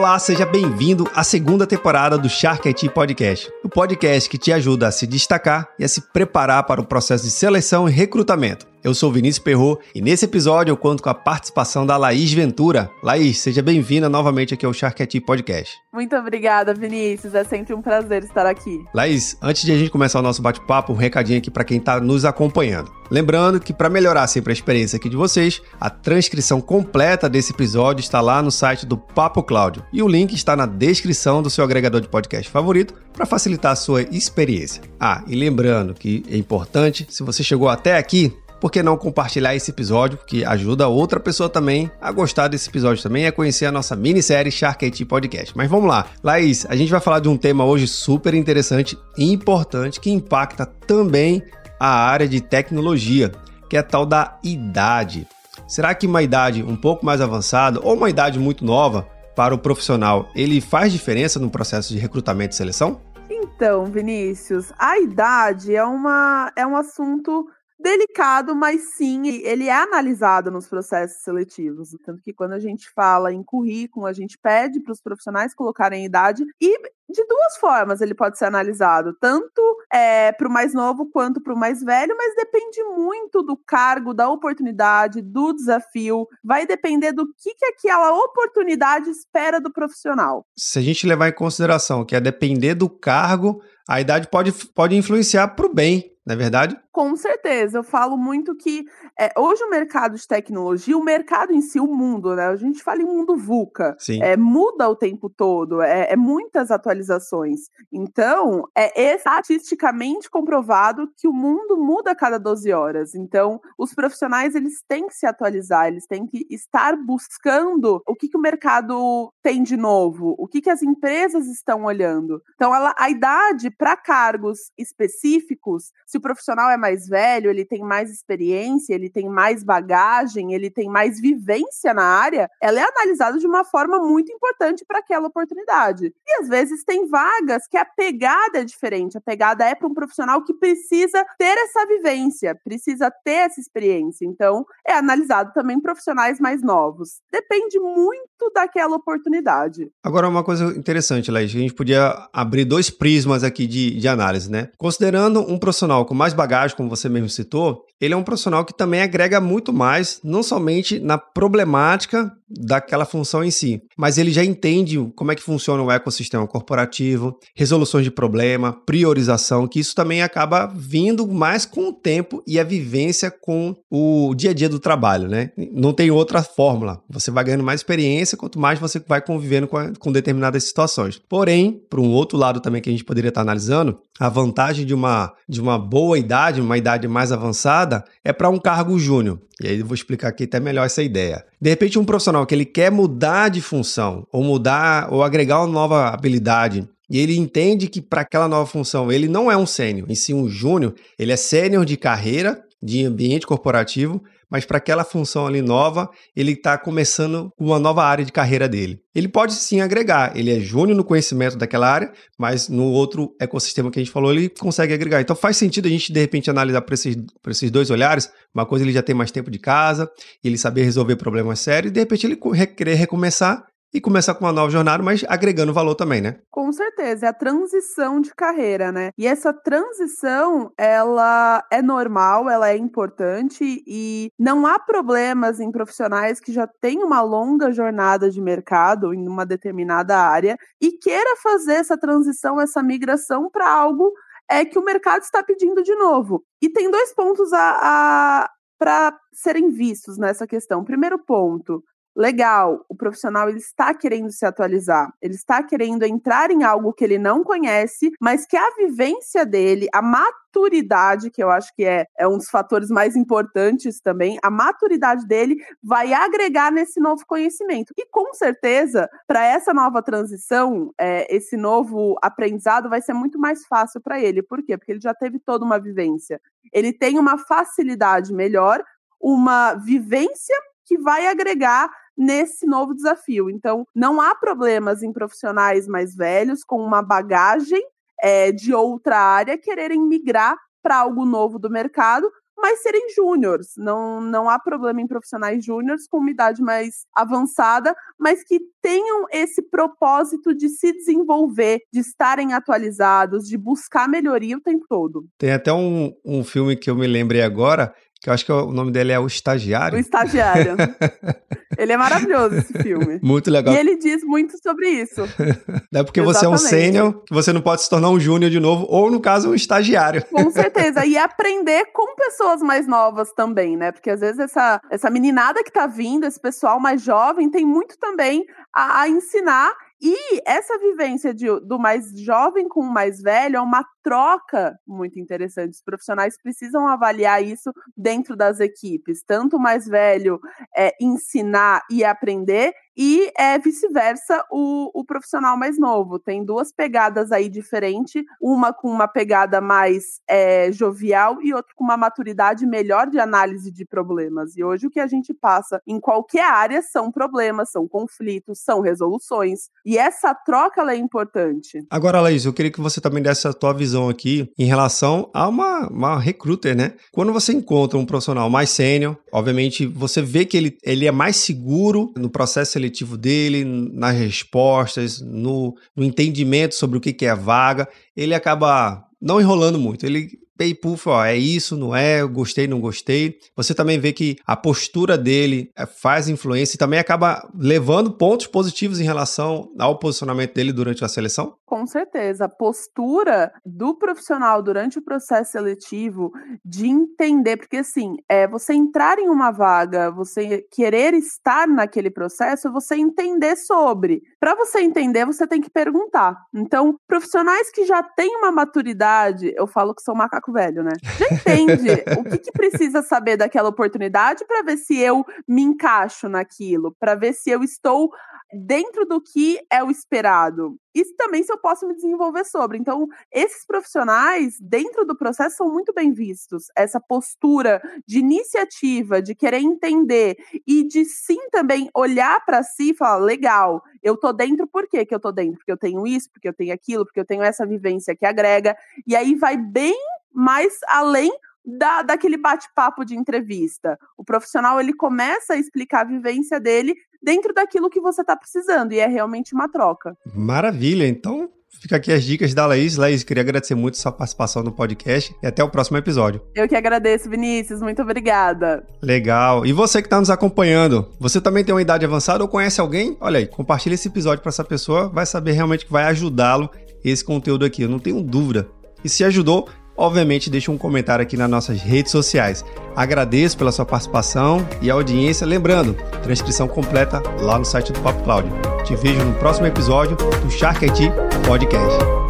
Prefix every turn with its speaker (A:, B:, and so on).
A: Olá, seja bem-vindo à segunda temporada do Shark IT Podcast, o podcast que te ajuda a se destacar e a se preparar para o processo de seleção e recrutamento. Eu sou Vinícius Perro e nesse episódio eu conto com a participação da Laís Ventura. Laís, seja bem-vinda novamente aqui ao IT Podcast.
B: Muito obrigada, Vinícius. É sempre um prazer estar aqui.
A: Laís, antes de a gente começar o nosso bate-papo, um recadinho aqui para quem está nos acompanhando. Lembrando que para melhorar sempre a experiência aqui de vocês, a transcrição completa desse episódio está lá no site do Papo Cláudio e o link está na descrição do seu agregador de podcast favorito para facilitar a sua experiência. Ah, e lembrando que é importante, se você chegou até aqui, por que não compartilhar esse episódio, que ajuda outra pessoa também a gostar desse episódio também e a conhecer a nossa minissérie Shark IT Podcast. Mas vamos lá. Laís, a gente vai falar de um tema hoje super interessante e importante que impacta também a área de tecnologia, que é a tal da idade. Será que uma idade um pouco mais avançada ou uma idade muito nova para o profissional, ele faz diferença no processo de recrutamento e seleção?
B: Então, Vinícius, a idade é, uma, é um assunto delicado, mas sim, ele é analisado nos processos seletivos. Tanto que quando a gente fala em currículo, a gente pede para os profissionais colocarem idade e de duas formas ele pode ser analisado, tanto é, para o mais novo quanto para o mais velho, mas depende muito do cargo, da oportunidade, do desafio. Vai depender do que, que aquela oportunidade espera do profissional.
A: Se a gente levar em consideração que é depender do cargo, a idade pode, pode influenciar para o bem, não é verdade?
B: Com certeza, eu falo muito que é, hoje o mercado de tecnologia, o mercado em si, o mundo, né? A gente fala em mundo VUCA, é, muda o tempo todo, é, é, muitas atualizações. Então, é estatisticamente comprovado que o mundo muda a cada 12 horas. Então, os profissionais eles têm que se atualizar, eles têm que estar buscando o que, que o mercado tem de novo, o que, que as empresas estão olhando. Então, ela, a idade para cargos específicos, se o profissional é mais velho, ele tem mais experiência, ele tem mais bagagem, ele tem mais vivência na área, ela é analisada de uma forma muito importante para aquela oportunidade. E às vezes tem vagas que a pegada é diferente, a pegada é para um profissional que precisa ter essa vivência, precisa ter essa experiência. Então, é analisado também profissionais mais novos. Depende muito daquela oportunidade.
A: Agora, uma coisa interessante, Laís, a gente podia abrir dois prismas aqui de, de análise, né? Considerando um profissional com mais bagagem como você mesmo citou, ele é um profissional que também agrega muito mais, não somente na problemática daquela função em si, mas ele já entende como é que funciona o ecossistema corporativo, resoluções de problema, priorização, que isso também acaba vindo mais com o tempo e a vivência com o dia a dia do trabalho, né? Não tem outra fórmula. Você vai ganhando mais experiência quanto mais você vai convivendo com, a, com determinadas situações. Porém, por um outro lado também que a gente poderia estar analisando, a vantagem de uma, de uma boa idade, uma idade mais avançada, é para um cargo júnior. E aí eu vou explicar aqui até melhor essa ideia. De repente, um profissional que ele quer mudar de função, ou mudar, ou agregar uma nova habilidade, e ele entende que para aquela nova função ele não é um sênior, em si um júnior, ele é sênior de carreira, de ambiente corporativo, mas para aquela função ali nova, ele está começando uma nova área de carreira dele. Ele pode sim agregar, ele é júnior no conhecimento daquela área, mas no outro ecossistema que a gente falou, ele consegue agregar. Então faz sentido a gente, de repente, analisar por esses, esses dois olhares. Uma coisa ele já tem mais tempo de casa, ele saber resolver problemas sérios, e de repente ele querer recomeçar e começar com uma nova jornada, mas agregando valor também, né?
B: Com certeza, é a transição de carreira, né? E essa transição, ela é normal, ela é importante e não há problemas em profissionais que já têm uma longa jornada de mercado em uma determinada área e queira fazer essa transição, essa migração para algo é que o mercado está pedindo de novo. E tem dois pontos a, a para serem vistos nessa questão. Primeiro ponto, legal, o profissional ele está querendo se atualizar, ele está querendo entrar em algo que ele não conhece, mas que a vivência dele, a maturidade, que eu acho que é, é um dos fatores mais importantes também, a maturidade dele vai agregar nesse novo conhecimento. E com certeza, para essa nova transição, é, esse novo aprendizado vai ser muito mais fácil para ele. Por quê? Porque ele já teve toda uma vivência. Ele tem uma facilidade melhor, uma vivência que vai agregar nesse novo desafio. Então, não há problemas em profissionais mais velhos com uma bagagem é, de outra área quererem migrar para algo novo do mercado, mas serem júniores. Não, não há problema em profissionais júniores com uma idade mais avançada, mas que tenham esse propósito de se desenvolver, de estarem atualizados, de buscar melhoria o tempo todo.
A: Tem até um, um filme que eu me lembrei agora, que eu acho que o nome dele é O Estagiário.
B: O Estagiário. ele é maravilhoso, esse filme.
A: Muito legal.
B: E ele diz muito sobre isso.
A: É porque Exatamente. você é um sênior que você não pode se tornar um júnior de novo, ou no caso, um estagiário.
B: Com certeza. E aprender com pessoas mais novas também, né? Porque às vezes essa, essa meninada que tá vindo, esse pessoal mais jovem, tem muito também a, a ensinar e essa vivência de, do mais jovem com o mais velho é uma troca muito interessante. Os profissionais precisam avaliar isso dentro das equipes, tanto o mais velho é, ensinar e aprender, e é vice-versa o, o profissional mais novo. Tem duas pegadas aí diferentes, uma com uma pegada mais é, jovial e outra com uma maturidade melhor de análise de problemas. E hoje o que a gente passa em qualquer área são problemas, são conflitos, são resoluções. E essa troca é importante.
A: Agora, Laís, eu queria que você também desse a tua visão aqui em relação a uma, uma recruiter, né? Quando você encontra um profissional mais sênior, obviamente você vê que ele, ele é mais seguro no processo seletivo dele, nas respostas, no, no entendimento sobre o que, que é a vaga, ele acaba não enrolando muito. Ele pay puff, ó, é isso, não é, gostei, não gostei. Você também vê que a postura dele é, faz influência e também acaba levando pontos positivos em relação ao posicionamento dele durante a seleção?
B: Com certeza. A postura do profissional durante o processo seletivo de entender, porque assim, é você entrar em uma vaga, você querer estar naquele processo, é você entender sobre. Para você entender, você tem que perguntar. Então, profissionais que já têm uma maturidade, eu falo que são macacos velho, né? Já entende o que, que precisa saber daquela oportunidade para ver se eu me encaixo naquilo, para ver se eu estou dentro do que é o esperado. E também se eu posso me desenvolver sobre. Então, esses profissionais, dentro do processo, são muito bem vistos. Essa postura de iniciativa, de querer entender e de sim também olhar para si e falar: legal, eu tô dentro, por quê que eu tô dentro? Porque eu tenho isso, porque eu tenho aquilo, porque eu tenho essa vivência que agrega. E aí vai bem mais além da, daquele bate-papo de entrevista. O profissional ele começa a explicar a vivência dele dentro daquilo que você está precisando, e é realmente uma troca.
A: Maravilha, então Fica aqui as dicas da Laís. Laís, queria agradecer muito sua participação no podcast e até o próximo episódio.
B: Eu que agradeço, Vinícius. Muito obrigada.
A: Legal. E você que está nos acompanhando, você também tem uma idade avançada ou conhece alguém? Olha aí, compartilha esse episódio para essa pessoa, vai saber realmente que vai ajudá-lo esse conteúdo aqui. Eu não tenho dúvida. E se ajudou, obviamente deixe um comentário aqui nas nossas redes sociais. Agradeço pela sua participação e audiência. Lembrando, transcrição completa lá no site do Papo Cloud. Te vejo no próximo episódio do Shark IT Podcast.